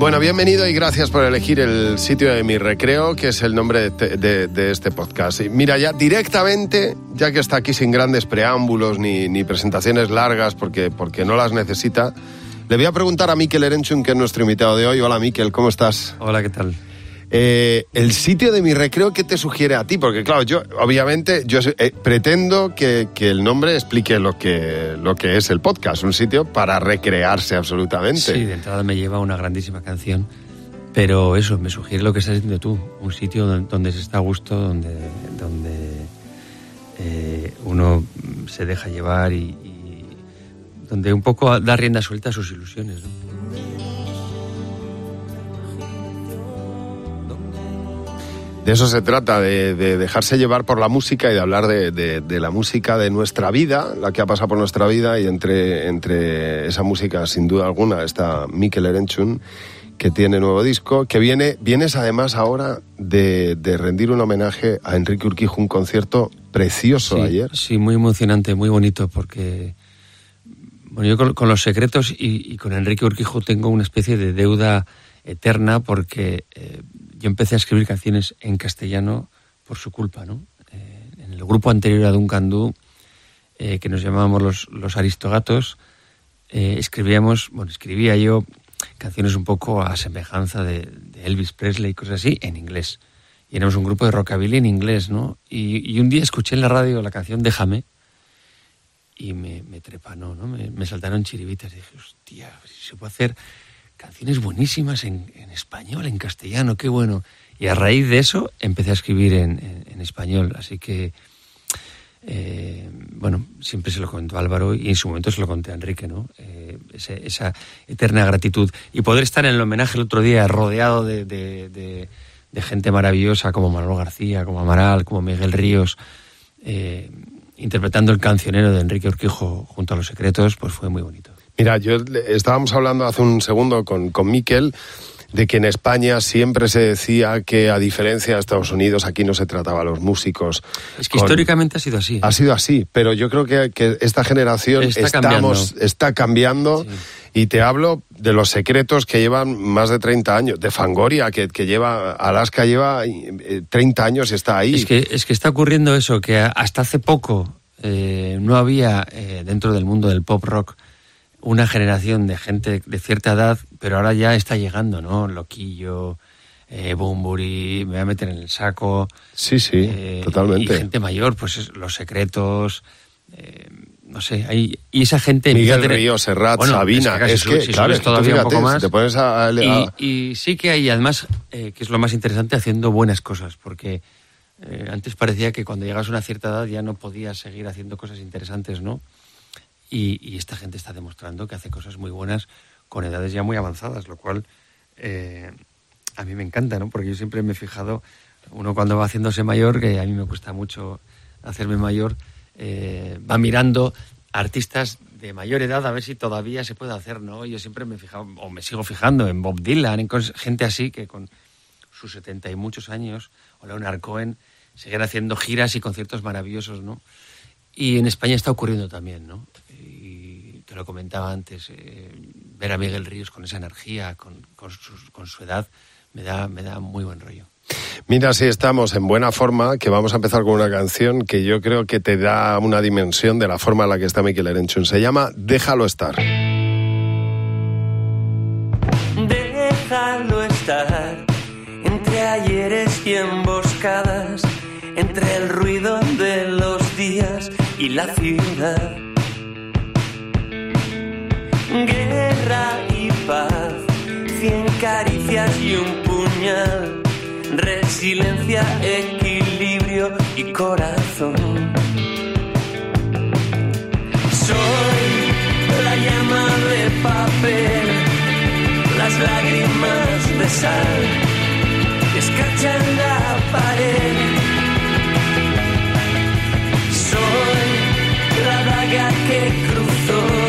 Bueno, bienvenido y gracias por elegir el sitio de mi recreo, que es el nombre de, este podcast. mira, ya directamente, ya que está aquí sin grandes preámbulos ni, presentaciones largas, porque, porque no las necesita, le voy a preguntar a Miquel Erenchun, que es nuestro invitado de hoy. Hola, Miquel, ¿cómo estás? Hola, ¿qué tal? Eh, el sitio de mi recreo, ¿qué te sugiere a ti? Porque claro, yo obviamente yo eh, pretendo que, el nombre explique lo que, lo que es el podcast, un sitio para recrearse absolutamente. Sí, de entrada me lleva una grandísima canción, pero eso, me sugiere lo que estás diciendo tú, un sitio donde, se está a gusto, donde, donde eh, uno se deja llevar y, y, donde un poco da rienda suelta a sus ilusiones. ¿no? De eso se trata, de, dejarse llevar por la música y de hablar de, la música de nuestra vida, la que ha pasado por nuestra vida, y entre, entre esa música, sin duda alguna, está Mikel Erenchun, que tiene nuevo disco, que viene, vienes además ahora de, rendir un homenaje a Enrique Urquijo, un concierto precioso ayer. Sí, muy emocionante, muy bonito, porque bueno, yo con, los secretos y, con Enrique Urquijo tengo una especie de deuda eterna, porque... Eh, yo empecé a escribir canciones en castellano por su culpa, ¿no? Eh, en el grupo anterior a Duncan eh, que nos llamábamos los, Aristogatos, eh, escribíamos, bueno, escribía yo canciones un poco a semejanza de, Elvis Presley y cosas así, en inglés. Y éramos un grupo de rockabilly en inglés, ¿no? Y, un día escuché en la radio la canción Déjame y me, trepanó, ¿no? Me, me saltaron chiribitas. Y dije, hostia, si se puede hacer canciones buenísimas en, español, en castellano, qué bueno. Y a raíz de eso empecé a escribir en, español, así que, eh, bueno, siempre se lo contó Álvaro y en su momento se lo conté a Enrique, ¿no? Eh, esa eterna gratitud. Y poder estar en el homenaje el otro día rodeado de, gente maravillosa como Manolo García, como Amaral, como Miguel Ríos, eh, interpretando el cancionero de Enrique Urquijo junto a los secretos, pues fue muy bonito. Mira, yo estábamos hablando hace un segundo con, con Miquel de que en España siempre se decía que a diferencia de Estados Unidos aquí no se trataba a los músicos. Es que históricamente ha sido así. Ha sido así, pero yo creo que, esta generación está estamos, cambiando, está cambiando y te hablo de los secretos que llevan más de 30 años, de Fangoria que, que lleva, Alaska lleva 30 eh, años y está ahí. Es que, es que está ocurriendo eso, que hasta hace poco eh, no había eh, dentro del mundo del pop rock una generación de gente de cierta edad, pero ahora ya está llegando, ¿no? Loquillo, eh, Bumburi, me voy a meter en el saco. Sí, sí, eh, totalmente. Y gente mayor, pues Los Secretos, eh, no sé, hay, y esa gente... Miguel Río, Serrat, Sabina, es que, claro, todavía un poco más. Te pones a, Y, sí que hay, además, que es lo más interesante, haciendo buenas cosas, porque antes parecía que cuando llegas a una cierta edad ya no podías seguir haciendo cosas interesantes, ¿no? Y, esta gente está demostrando que hace cosas muy buenas con edades ya muy avanzadas, lo cual eh, a mí me encanta, ¿no? Porque yo siempre me he fijado, uno cuando va haciéndose mayor, que a mí me cuesta mucho hacerme mayor, eh, va mirando artistas de mayor edad a ver si todavía se puede hacer, ¿no? Yo siempre me he fijado, o me sigo fijando en Bob Dylan, en gente así que con sus setenta y muchos años, o Leonard Cohen, siguen haciendo giras y conciertos maravillosos, ¿no? Y en España está ocurriendo también, ¿no? Te lo comentaba antes, eh, ver a Miguel Ríos con esa energía, con, su, edad, me da, me da muy buen rollo. Mira, si estamos en buena forma, que vamos a empezar con una canción que yo creo que te da una dimensión de la forma en la que está Miquel Erenchun. Se llama Déjalo estar. Déjalo estar entre ayeres y emboscadas, entre el ruido de los días y la ciudad y paz, cien caricias y un puñal, resiliencia, equilibrio y corazón. Soy la llama de papel, las lágrimas de sal, escarchan la pared. Soy la daga que cruzó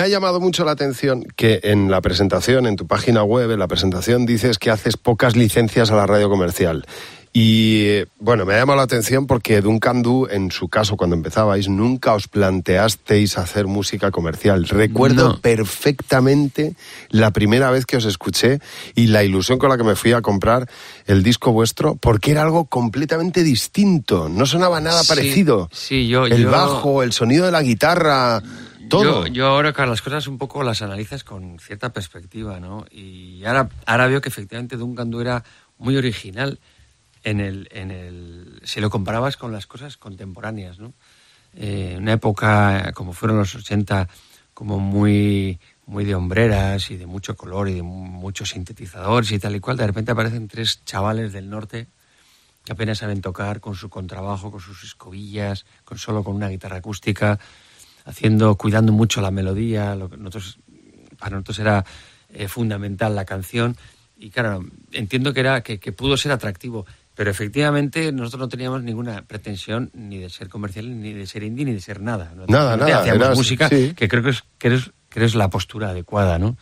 Me ha llamado mucho la atención que en la presentación, en tu página web, en la presentación dices que haces pocas licencias a la radio comercial. Y eh, bueno, me ha llamado la atención porque Duncan Du, en su caso, cuando empezabais, nunca os planteasteis hacer música comercial. Recuerdo No. perfectamente la primera vez que os escuché y la ilusión con la que me fui a comprar el disco vuestro, porque era algo completamente distinto. No sonaba nada Sí, parecido. sí, yo- el yo- bajo, el sonido de la guitarra, Yo, yo ahora, claro, las cosas un poco las analizas con cierta perspectiva, ¿no? Y ahora, ahora veo que efectivamente Duncan Du era muy original en el, en el, si lo comparabas con las cosas contemporáneas, ¿no? Eh, una época como fueron los 80, como muy, muy de hombreras y de mucho color y de mu- muchos sintetizadores y tal y cual, de repente aparecen tres chavales del norte que apenas saben tocar con su contrabajo, con sus escobillas, con solo con una guitarra acústica, haciendo, cuidando mucho la melodía. Lo que nosotros, para nosotros era eh, fundamental la canción. Y claro, entiendo que era que, que pudo ser atractivo, pero efectivamente nosotros no teníamos ninguna pretensión ni de ser comercial, ni de ser indie, ni de ser nada. ¿no? Nada, nada, Hacíamos música sí. que creo que es, que es, que es la postura adecuada, ¿no?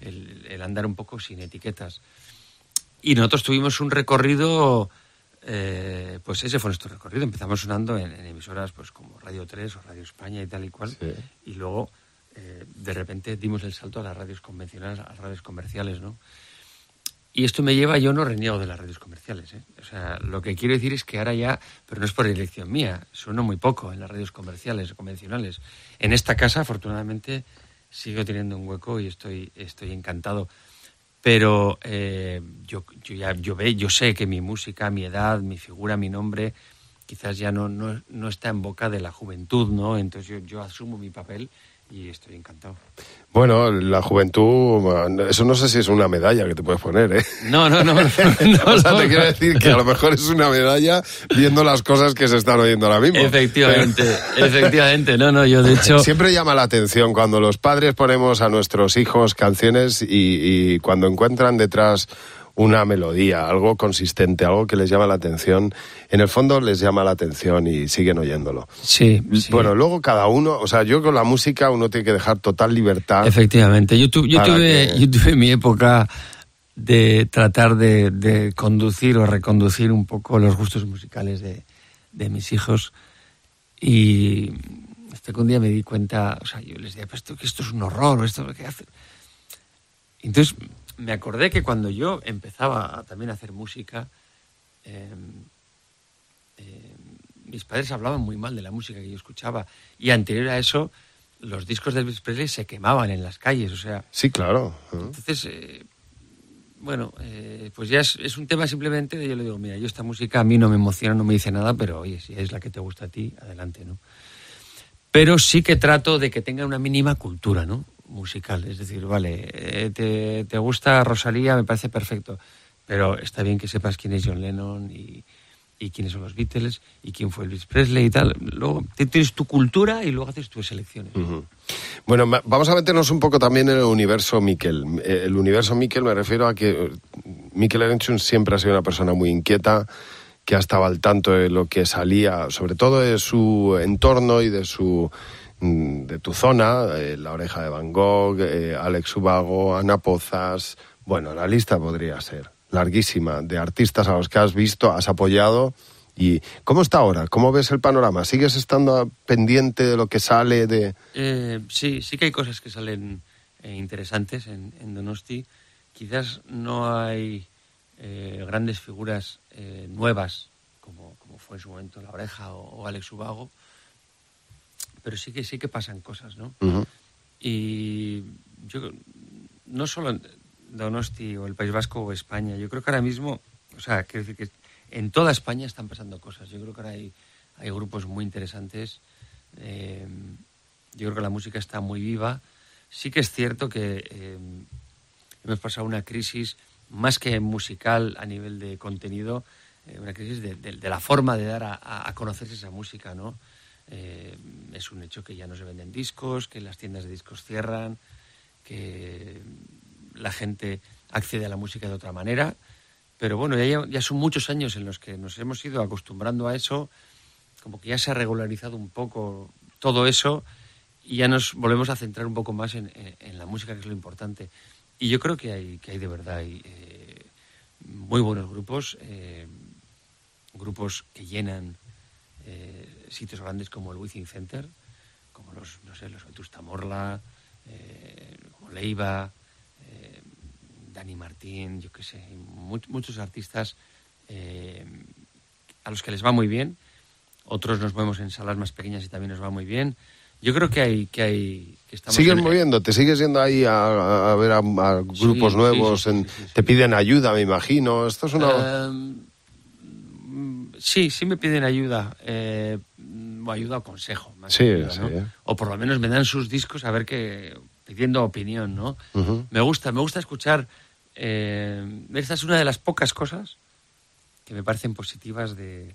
El, el andar un poco sin etiquetas. Y nosotros tuvimos un recorrido, eh, pues ese fue nuestro recorrido. Empezamos sonando en, en emisoras pues como Radio 3 o Radio España y tal y cual. Sí. Y luego, eh, de repente, dimos el salto a las radios convencionales, a las radios comerciales, ¿no? Y esto me lleva, yo no reniego de las radios comerciales. ¿eh? O sea, lo que quiero decir es que ahora ya, pero no es por elección mía, sueno muy poco en las radios comerciales o convencionales. En esta casa, afortunadamente, sigo teniendo un hueco y estoy, estoy encantado. Pero eh, yo, yo ya yo, ve, yo sé que mi música, mi edad, mi figura, mi nombre, quizás ya no, no, no está en boca de la juventud, ¿no? Entonces yo, yo asumo mi papel y estoy encantado. Bueno, la juventud, eso no sé si es una medalla que te puedes poner, ¿eh? No, no, no. no, o sea, no, te no. quiero decir que a lo mejor es una medalla viendo las cosas que se están oyendo ahora mismo. Efectivamente, efectivamente. No, no, yo de hecho... Siempre llama la atención cuando los padres ponemos a nuestros hijos canciones y, y cuando encuentran detrás una melodía, algo consistente, algo que les llama la atención, en el fondo les llama la atención y siguen oyéndolo. Sí, sí. Bueno, luego cada uno, o sea, yo con la música uno tiene que dejar total libertad. Efectivamente. Yo, tu- yo tuve, que- yo tuve mi época de tratar de, de conducir o reconducir un poco los gustos musicales de, de mis hijos. Y hasta que un día me di cuenta, o sea, yo les decía, pues esto, que esto es un horror, esto ¿qué hace? Entonces me acordé que cuando yo empezaba a- también a hacer música, eh, eh, mis padres hablaban muy mal de la música que yo escuchaba. Y anterior a eso, los discos de Elvis Presley se quemaban en las calles, o sea... Sí, claro. Entonces, eh, bueno, eh, pues ya es, es, un tema simplemente de yo le digo, mira, yo esta música a mí no me emociona, no me dice nada, pero oye, si es la que te gusta a ti, adelante, ¿no? Pero sí que trato de que tenga una mínima cultura, ¿no? Musical, es decir, vale, eh, te, te gusta Rosalía, me parece perfecto, pero está bien que sepas quién es John Lennon y, quiénes son los Beatles y quién fue Elvis Presley y tal. Luego tienes tu cultura y luego haces tus elecciones. Bueno, vamos a meternos un poco también en el universo Miquel. Eh, El universo Miquel me refiero a que Miquel Erenchun siempre ha sido una persona muy inquieta, que ha estado al tanto de lo que salía, sobre todo de su entorno y de su de tu zona, eh, La Oreja de Van Gogh, eh, Alex Ubago, Ana Pozas, bueno, la lista podría ser larguísima de artistas a los que has visto, has apoyado. ¿Y cómo está ahora? ¿Cómo ves el panorama? ¿Sigues estando pendiente de lo que sale de...? Eh, sí, sí que hay cosas que salen interesantes en, Donosti. Quizás no hay grandes figuras nuevas, como, como, fue en su momento La Oreja o, o, Alex Ubago, pero sí que sí que pasan cosas, ¿no? Uh -huh. Y yo no solo en Donosti o el País Vasco o España, yo creo que ahora mismo, o sea, quiero decir que en toda España están pasando cosas. Yo creo que ahora hay, hay grupos muy interesantes. Eh, yo creo que la música está muy viva. Sí que es cierto que eh, hemos pasado una crisis más que musical a nivel de contenido, eh, una crisis de, de, de, la forma de dar a, a conocerse esa música, ¿no? Eh, es un hecho que ya no se venden discos, que las tiendas de discos cierran, que la gente accede a la música de otra manera. Pero bueno, ya, son muchos años en los que nos hemos ido acostumbrando a eso, como que ya se ha regularizado un poco todo eso y ya nos volvemos a centrar un poco más en, la música, que es lo importante. Y yo creo que hay, que hay de verdad eh, muy buenos grupos, eh, grupos que llenan sitios grandes como el Wizzing Center, como los, no sé, los Vetusta Morla, eh, como Leiva, eh, Dani Martín, yo qué sé, much, muchos artistas eh, a los que les va muy bien. Otros nos vemos en salas más pequeñas y también nos va muy bien. Yo creo que hay que hay que estamos sigues moviendo, te sigues yendo ahí a, a ver a, a grupos sí, nuevos, sí, sí, en, te piden ayuda, me imagino. Esto es una uh, sí, sí me piden ayuda, eh, o ayuda o consejo, más sí, ayuda, sí, ¿no? ¿eh? o por lo menos me dan sus discos a ver qué pidiendo opinión, ¿no? Uh -huh. Me gusta, me gusta escuchar. Eh, esta es una de las pocas cosas que me parecen positivas de,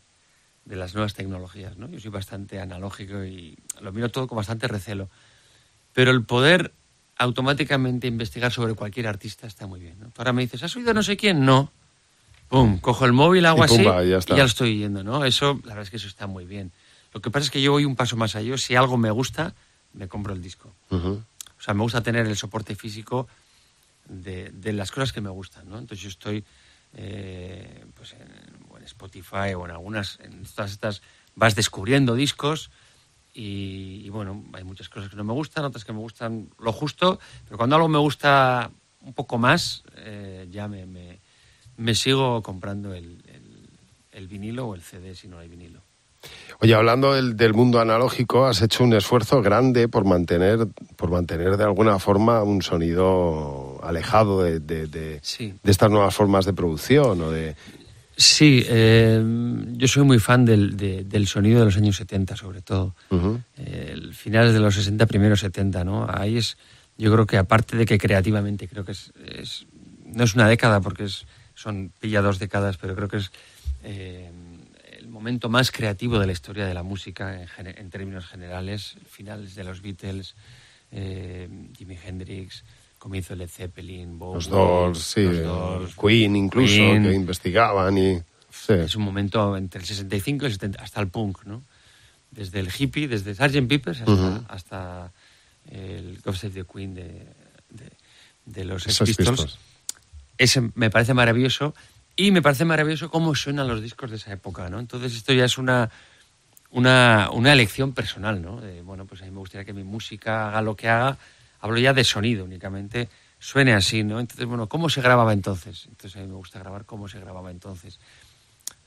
de las nuevas tecnologías, ¿no? Yo soy bastante analógico y lo miro todo con bastante recelo. Pero el poder automáticamente investigar sobre cualquier artista está muy bien, ¿no? Tú ahora me dices, ¿has oído no sé quién? No. Pum, cojo el móvil, hago Y pumba, así ya y está. ya lo estoy yendo, ¿no? Eso, la verdad es que eso está muy bien. Lo que pasa es que yo voy un paso más allá. Si algo me gusta, me compro el disco. Uh -huh. O sea, me gusta tener el soporte físico de, de las cosas que me gustan, ¿no? Entonces yo estoy eh, pues en, en, Spotify o en algunas, en todas estas, vas descubriendo discos y, y, bueno, hay muchas cosas que no me gustan, otras que me gustan lo justo, pero cuando algo me gusta un poco más, eh, ya me, me, me, sigo comprando el, el, el vinilo o el CD si no hay vinilo. Oye, hablando del, del, mundo analógico, has hecho un esfuerzo grande por mantener, por mantener de alguna forma un sonido alejado de, de, de, sí. de estas nuevas formas de producción o de. Sí, eh, yo soy muy fan del, de, del, sonido de los años 70, sobre todo. Uh -huh. eh, finales de los 60, primeros 70, ¿no? Ahí es, yo creo que aparte de que creativamente, creo que es, es no es una década porque es, son pilla dos décadas, pero creo que es eh, el momento más creativo de la historia de la música en, en términos generales, finales de los Beatles, eh, Jimi Hendrix, comienzo Led Zeppelin, Bowie, los Doors, sí, los Doors, Queen incluso, Queen. que investigaban y... Sí. Es un momento entre el 65 y el 70, hasta el punk, ¿no? Desde el hippie, desde Sgt. Peppers hasta, uh -huh. hasta el God Save the Queen de, de, de los Sex Pistols. Pistols. Ese me parece maravilloso y me parece maravilloso cómo suenan los discos de esa época, ¿no? Entonces esto ya es una, una, una elección personal, ¿no? De, bueno, pues a mí me gustaría que mi música haga lo que haga, hablo ya de sonido únicamente, suene así, ¿no? Entonces, bueno, ¿cómo se grababa entonces? Entonces a mí me gusta grabar cómo se grababa entonces.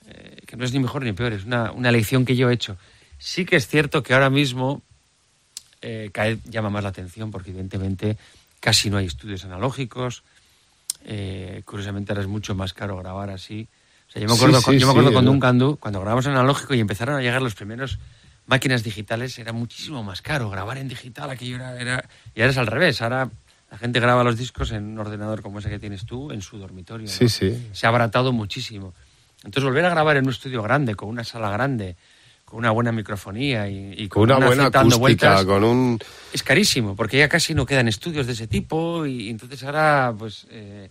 eh, que no es ni mejor ni peor, es una, una elección que yo he hecho. Sí que es cierto que ahora mismo eh, llama más la atención porque evidentemente casi no hay estudios analógicos. Eh, curiosamente ahora es mucho más caro grabar así. O sea, yo me acuerdo, Sí, con, sí, yo me acuerdo sí, con ¿no? Duncan Du, cuando grabamos en analógico y empezaron a llegar los primeros máquinas digitales, era muchísimo más caro grabar en digital. Aquello era, era- y ahora es al revés. Ahora la gente graba los discos en un ordenador como ese que tienes tú, en su dormitorio. ¿no? Sí, sí. se ha abaratado muchísimo. Entonces, volver a grabar en un estudio grande, con una sala grande, con una buena microfonía y, y Con una buena acústica, vueltas, con un... es carísimo, porque ya casi no quedan estudios de ese tipo y, entonces ahora, pues, eh,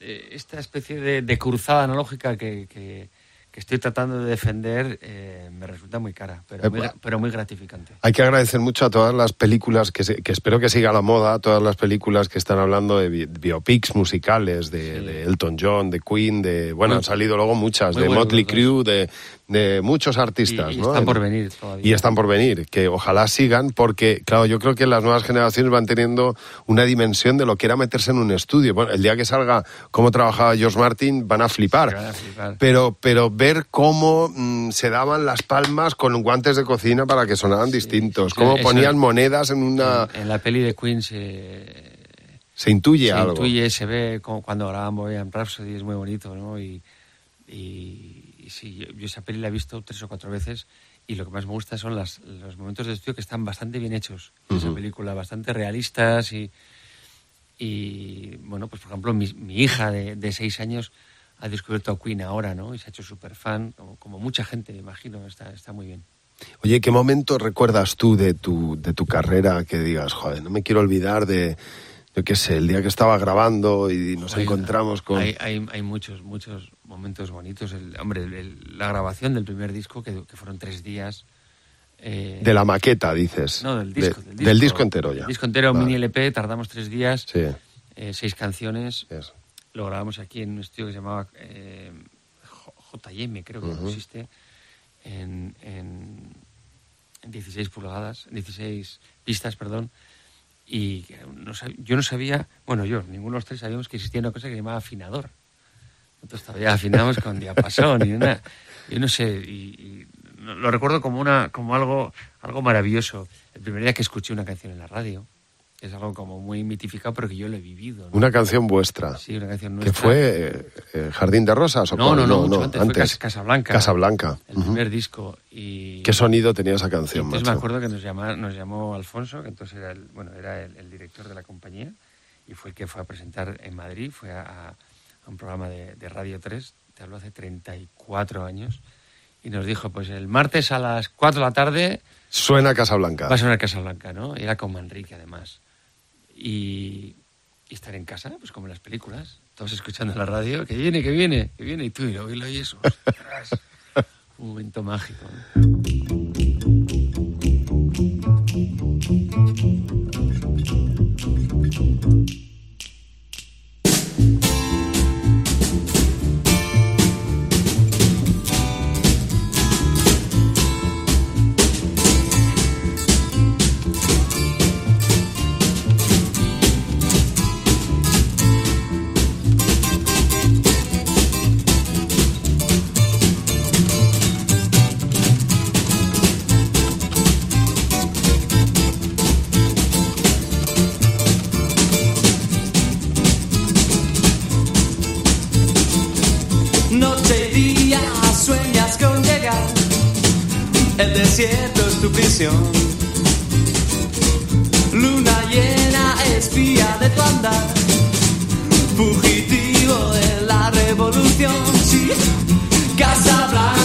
eh, esta especie de, de cruzada analógica que, que- que estoy tratando de defender eh, me resulta muy cara, pero muy, Epa. pero muy gratificante. Hay que agradecer mucho a todas las películas, que, se- que espero que siga la moda, todas las películas que están hablando de bi- biopics musicales, de, Sí. de Elton John, de Queen, de... Bueno, Muy- han salido luego muchas, de Motley. Crue, de, de muchos artistas, y, y ¿no? están por venir todavía. Y están por venir, que ojalá sigan, porque, claro, yo creo que las nuevas generaciones van teniendo una dimensión de lo que era meterse en un estudio. Bueno, el día que salga cómo trabajaba George Martin, van a flipar. Se van a flipar. Pero, pero ver cómo mm, se daban las palmas con guantes de cocina para que sonaran distintos, sí, cómo ponían monedas en una... En, en la peli de Queen se, Se intuye se algo. intuye, se ve como cuando graban Bohemian Rhapsody, es muy bonito, ¿no? Y, y, y sí, yo, yo esa peli la he visto tres o cuatro veces y lo que más me gusta son las, los momentos de estudio que están bastante bien hechos en esa película, bastante realistas y, y bueno, pues por ejemplo, mi, mi hija de, de seis años ha descubierto a Queen ahora, ¿no? Y se ha hecho súper fan, como, como mucha gente, me imagino, está, está muy bien. Oye, ¿qué momento recuerdas tú de tu, de tu carrera que digas, joder, no me quiero olvidar de, yo qué sé, el día que estaba grabando y nos Hay- encontramos con... Hay, hay, hay muchos, muchos momentos bonitos. El, hombre, el- la grabación del primer disco, que, que fueron tres días. eh, De la maqueta, dices. No, del De- disco. del, del disco entero ya. El disco entero, Vale. mini LP, tardamos tres días, Sí, eh, seis canciones. eso. Lo grabamos aquí en un estudio que se llamaba eh, JM, creo que Ujú. existe, en, en, en 16 pulgadas, 16 pistas, perdón. Y no sab- yo no sabía, bueno, yo, ninguno de los tres sabíamos que existía una cosa que se llamaba afinador. Nosotros todavía afinamos con diapasón y yo no sé, y, y lo recuerdo como una, como algo, algo maravilloso. El primer día que escuché una canción en la radio, es algo como muy mitificado, pero que yo lo he vivido. ¿no? Una canción vuestra. Sí, una canción ¿Que nuestra. fue eh, eh, Jardín de Rosas o No, no, no, mucho antes, fue Cas- Casablanca. Casablanca. El primer disco. Y, ¿Qué sonido tenía esa canción, entonces macho? me acuerdo que nos, llama- nos llamó Alfonso, que entonces era el, bueno, era el, el director de la compañía, y fue el que fue a presentar en Madrid, fue a, a un programa de, de Radio 3, te hablo hace 34 años, y nos dijo, pues el martes a las 4 de la tarde Suena Casablanca. va a sonar Casablanca, ¿no? Y era con Manrique, además. Y, estar en casa, pues como en las películas, todos escuchando la radio, que viene, que viene, que viene, y tú, y lo y lo un momento mágico. ¿no? Casa Blanca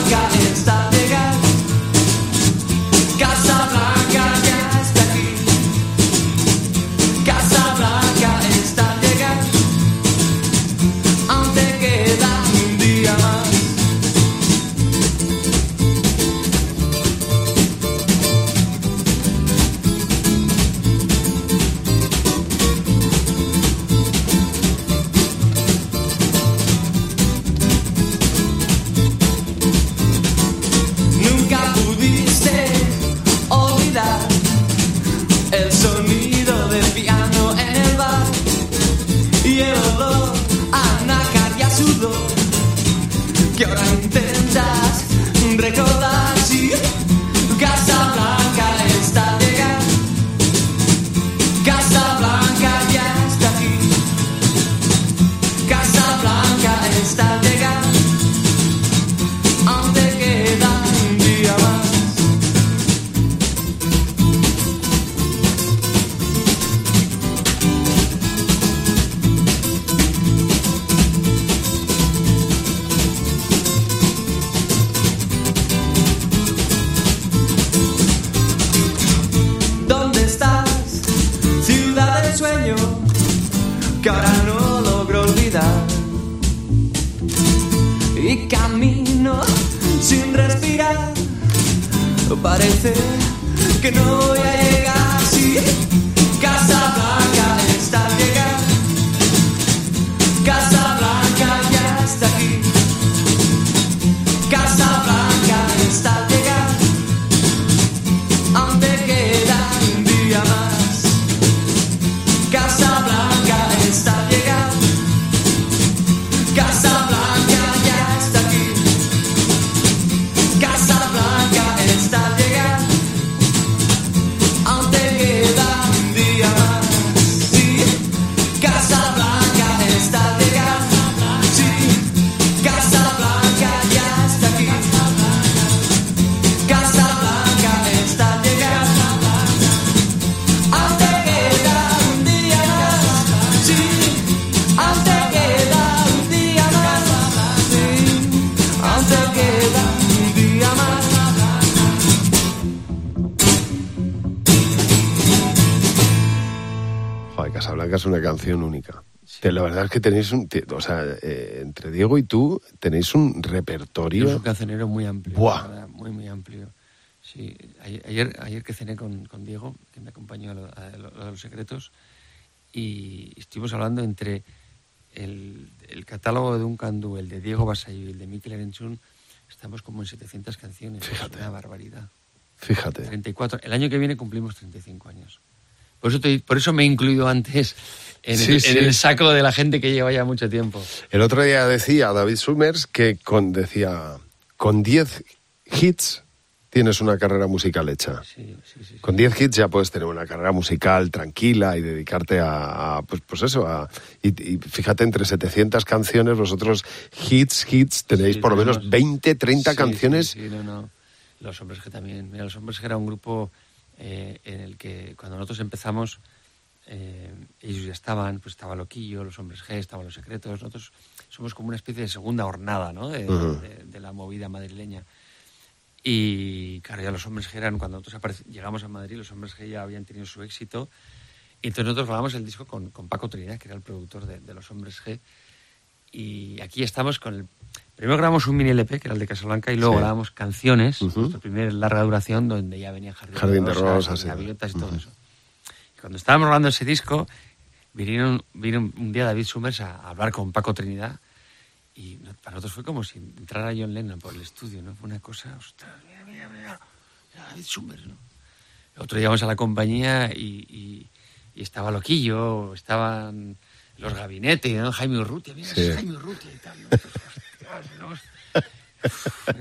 Canción única. Que La verdad es que tenéis un... O sea, eh, entre Diego y tú tenéis un Es un repertorio... cancionero muy amplio. Buah. muy, muy amplio. Sí, ayer, ayer, que cené con, con Diego, que me acompañó a lo, a lo- a los secretos, y estuvimos hablando entre el, el catálogo de Duncan Du, el de Diego Basayo y el de Mikel Erenchun, estamos como en 700 canciones. Fíjate. Es una barbaridad. Fíjate. 34. El año que viene cumplimos 35 años. Por eso, te- por eso me he incluido antes en, Sí, el, sí. en el saco de la gente que lleva ya mucho tiempo. El otro día decía David Summers que con, decía, con 10 hits tienes una carrera musical hecha. Sí. Con 10 hits ya puedes tener una carrera musical tranquila y dedicarte a, a, pues, pues eso, a, y, y fíjate, entre 700 canciones, vosotros hits, hits, tenéis por lo menos tenemos- 20, 30 Sí, canciones. No, no. Los Hombres G también. Mira, Los Hombres G era un grupo eh, en el que cuando nosotros empezamos, eh, ellos ya estaban, pues estaba Loquillo, Los Hombres G, estaban Los Secretos. Nosotros somos como una especie de segunda hornada, ¿no? De, Ujú. de- de la movida madrileña. Y claro, ya Los Hombres G eran, cuando nosotros llegamos a Madrid, Los Hombres G ya habían tenido su éxito. Y entonces nosotros grabamos el disco con, con Paco Trinidad, que era el productor de, de Los Hombres G. Y aquí estamos con el... Primero grabamos un mini LP, que era el de Casablanca, y luego Sí. grabamos canciones, Ujú. nuestra primera larga duración, donde ya venía Jardín, Jardín de Rosas. Gaviotas y todo Ujú. eso. Y cuando estábamos grabando ese disco, vinieron, vino un día David Summers a, a hablar con Paco Trinidad, y para nosotros fue como si entrara John Lennon por el estudio, ¿no? Fue una cosa, ostras, mira, mira, mira, David Summers, ¿no? Otro día íbamos a la compañía y, y- y estaba Loquillo, estaban los gabinetes, ¿no? Jaime Urrutia, mira, Sí. es Jaime Urrutia y tal. Uf,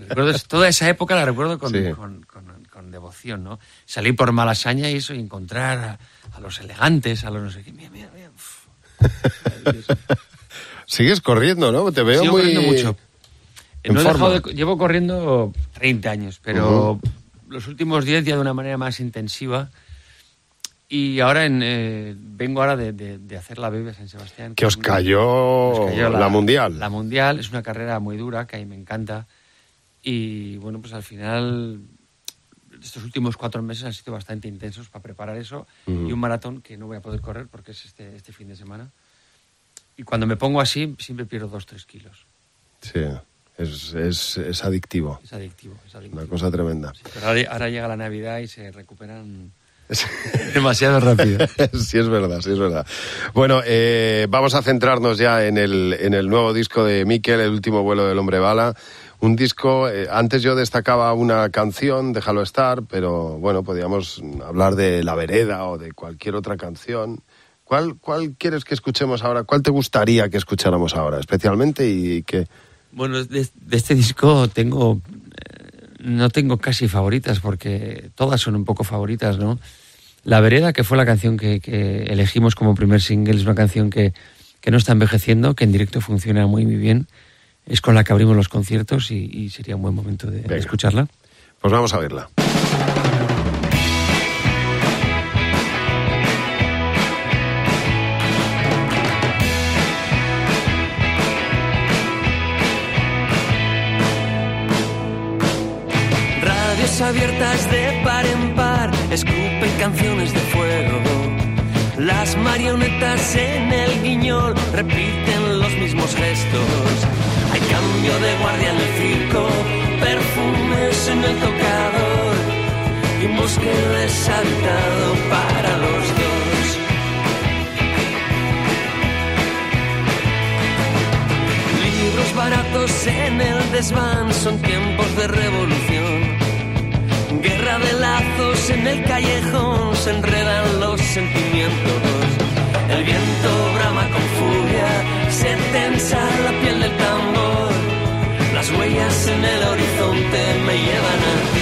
recuerdo toda esa época la recuerdo con, Sí. con- con- con devoción, ¿no? Salir por Malasaña y eso, y encontrar a, a los elegantes, a los no sé qué. Mira, mira, mira. Sigues corriendo, ¿no? Te veo Sigo muy... corriendo mucho. en No he dejado de- llevo corriendo 30 años, pero los últimos 10 ya de una manera más intensiva. Y ahora en, eh, vengo ahora de, de- de hacer la Bebe San Sebastián. Que os cayó, nos cayó la, Mundial. La Mundial es una carrera muy dura, que a mí me encanta. Y bueno, pues al final, estos últimos cuatro meses han sido bastante intensos para preparar eso. Ujú. Y un maratón que no voy a poder correr porque es este, este fin de semana. Y cuando me pongo así, siempre pierdo dos, tres kilos. Sí, es, es, es adictivo. Es adictivo, es adictivo. Una cosa tremenda. Sí, pero ahora, ahora llega la Navidad y se recuperan demasiado rápido. sí, es verdad, sí, es verdad. Bueno, eh, vamos a centrarnos ya en el, en el nuevo disco de Miquel, El último vuelo del hombre bala. Un disco, eh, antes yo destacaba una canción, Déjalo estar, pero bueno, podíamos hablar de La Vereda o de cualquier otra canción. ¿Cuál, ¿Cuál quieres que escuchemos ahora? ¿Cuál te gustaría que escucháramos ahora especialmente y que... Bueno, de, de este disco tengo. eh, no tengo casi favoritas porque todas son un poco favoritas, ¿no? La Vereda, que fue la canción que, que elegimos como primer single, es una canción que, que no está envejeciendo, que en directo funciona muy, muy bien. Es con la que abrimos los conciertos y, y sería un buen momento de, de escucharla. Pues vamos a verla. Abiertas de par en par, escupen canciones de fuego. Las marionetas en el guiñol repiten los mismos gestos. Hay cambio de guardia en el circo, perfumes en el tocador y un deshabitado para los dos. Libros baratos en el desván son tiempos de revolución. En el callejón se enredan los sentimientos. El viento brama con furia, se tensa la piel del tambor. Las huellas en el horizonte me llevan a ti.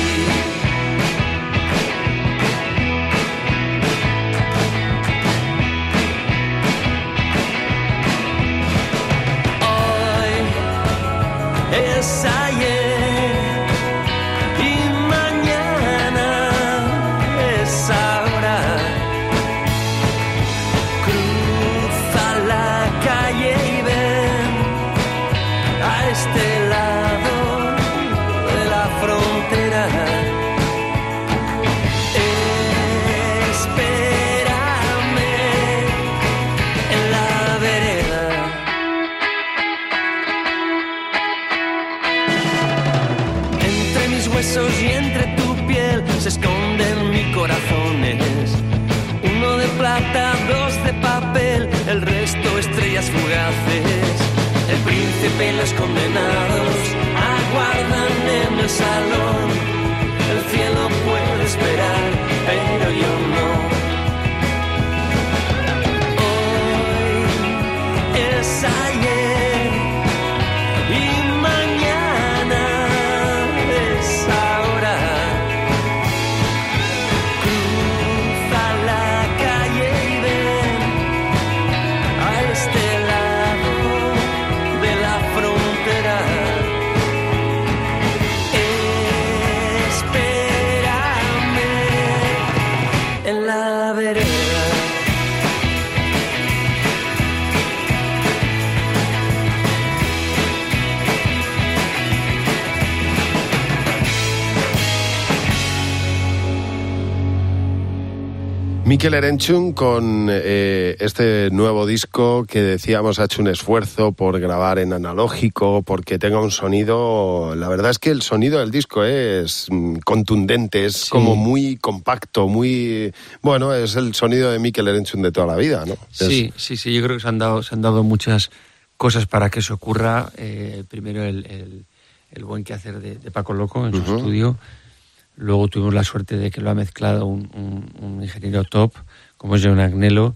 Huesos y entre tu piel se esconden mis corazones. Uno de plata, dos de papel, el resto estrellas fugaces. El príncipe y los condenados aguardan en el salón. Mikel Erenchun con eh, este nuevo disco que decíamos ha hecho un esfuerzo por grabar en analógico, porque tenga un sonido... La verdad es que el sonido del disco es mm, contundente, es Sí. como muy compacto, muy... Bueno, es el sonido de Mikel Erenchun de toda la vida, ¿no? Sí, sí, sí, yo creo que se han dado, se han dado muchas cosas para que eso ocurra. Eh, primero el, el- el buen quehacer de, de Paco Loco en su estudio. Luego tuvimos la suerte de que lo ha mezclado un, ingeniero top, como es John Agnello.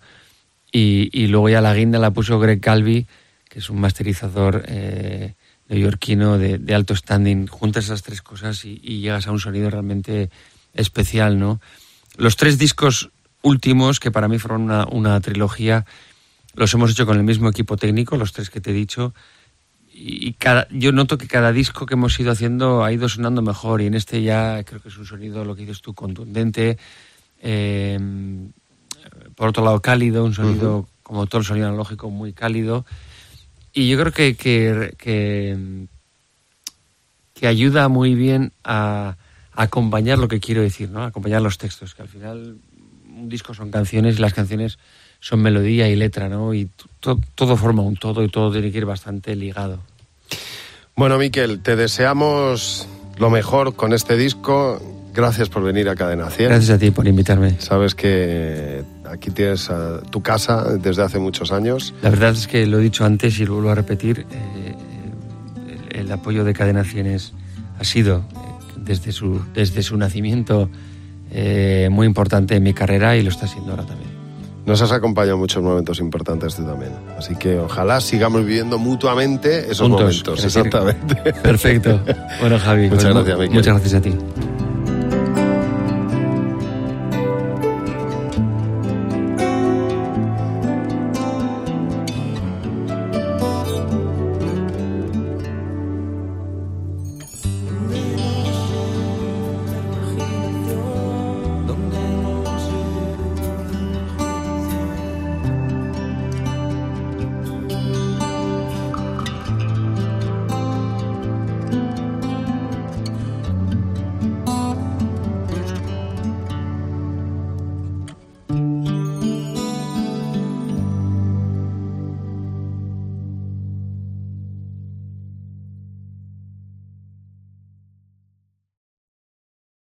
Y, y luego ya la guinda la puso Greg Calvi, que es un masterizador eh, neoyorquino de, de alto standing. Juntas esas tres cosas y, y llegas a un sonido realmente especial, ¿no? Los tres discos últimos, que para mí fueron una, una trilogía, los hemos hecho con el mismo equipo técnico, los tres que te he dicho. Y cada, yo noto que cada disco que hemos ido haciendo ha ido sonando mejor y en este ya creo que es un sonido, lo que dices tú, contundente. eh, por otro lado, cálido, un sonido, como todo el sonido analógico, muy cálido. Y yo creo que, que, que, que ayuda muy bien a, a acompañar lo que quiero decir, ¿no? A acompañar los textos, que al final un disco son canciones y las canciones son melodía y letra, ¿no? Y to- todo forma un todo y todo tiene que ir bastante ligado. Bueno, Miquel, te deseamos lo mejor con este disco. Gracias por venir a Cadena 100. Gracias a ti por invitarme. Sabes que aquí tienes ah, tu casa desde hace muchos años. La verdad es que lo he dicho antes y lo vuelvo a repetir, eh, el, el apoyo de Cadena 100 es- ha sido eh, desde su, desde su nacimiento eh, muy importante en mi carrera y lo está siendo ahora también. Nos has acompañado en muchos momentos importantes tú también. Así que ojalá sigamos viviendo mutuamente esos Juntos, momentos. Exactamente. Perfecto. Bueno, Javi, Muchas pues gracias, Miquel. Muchas gracias a ti.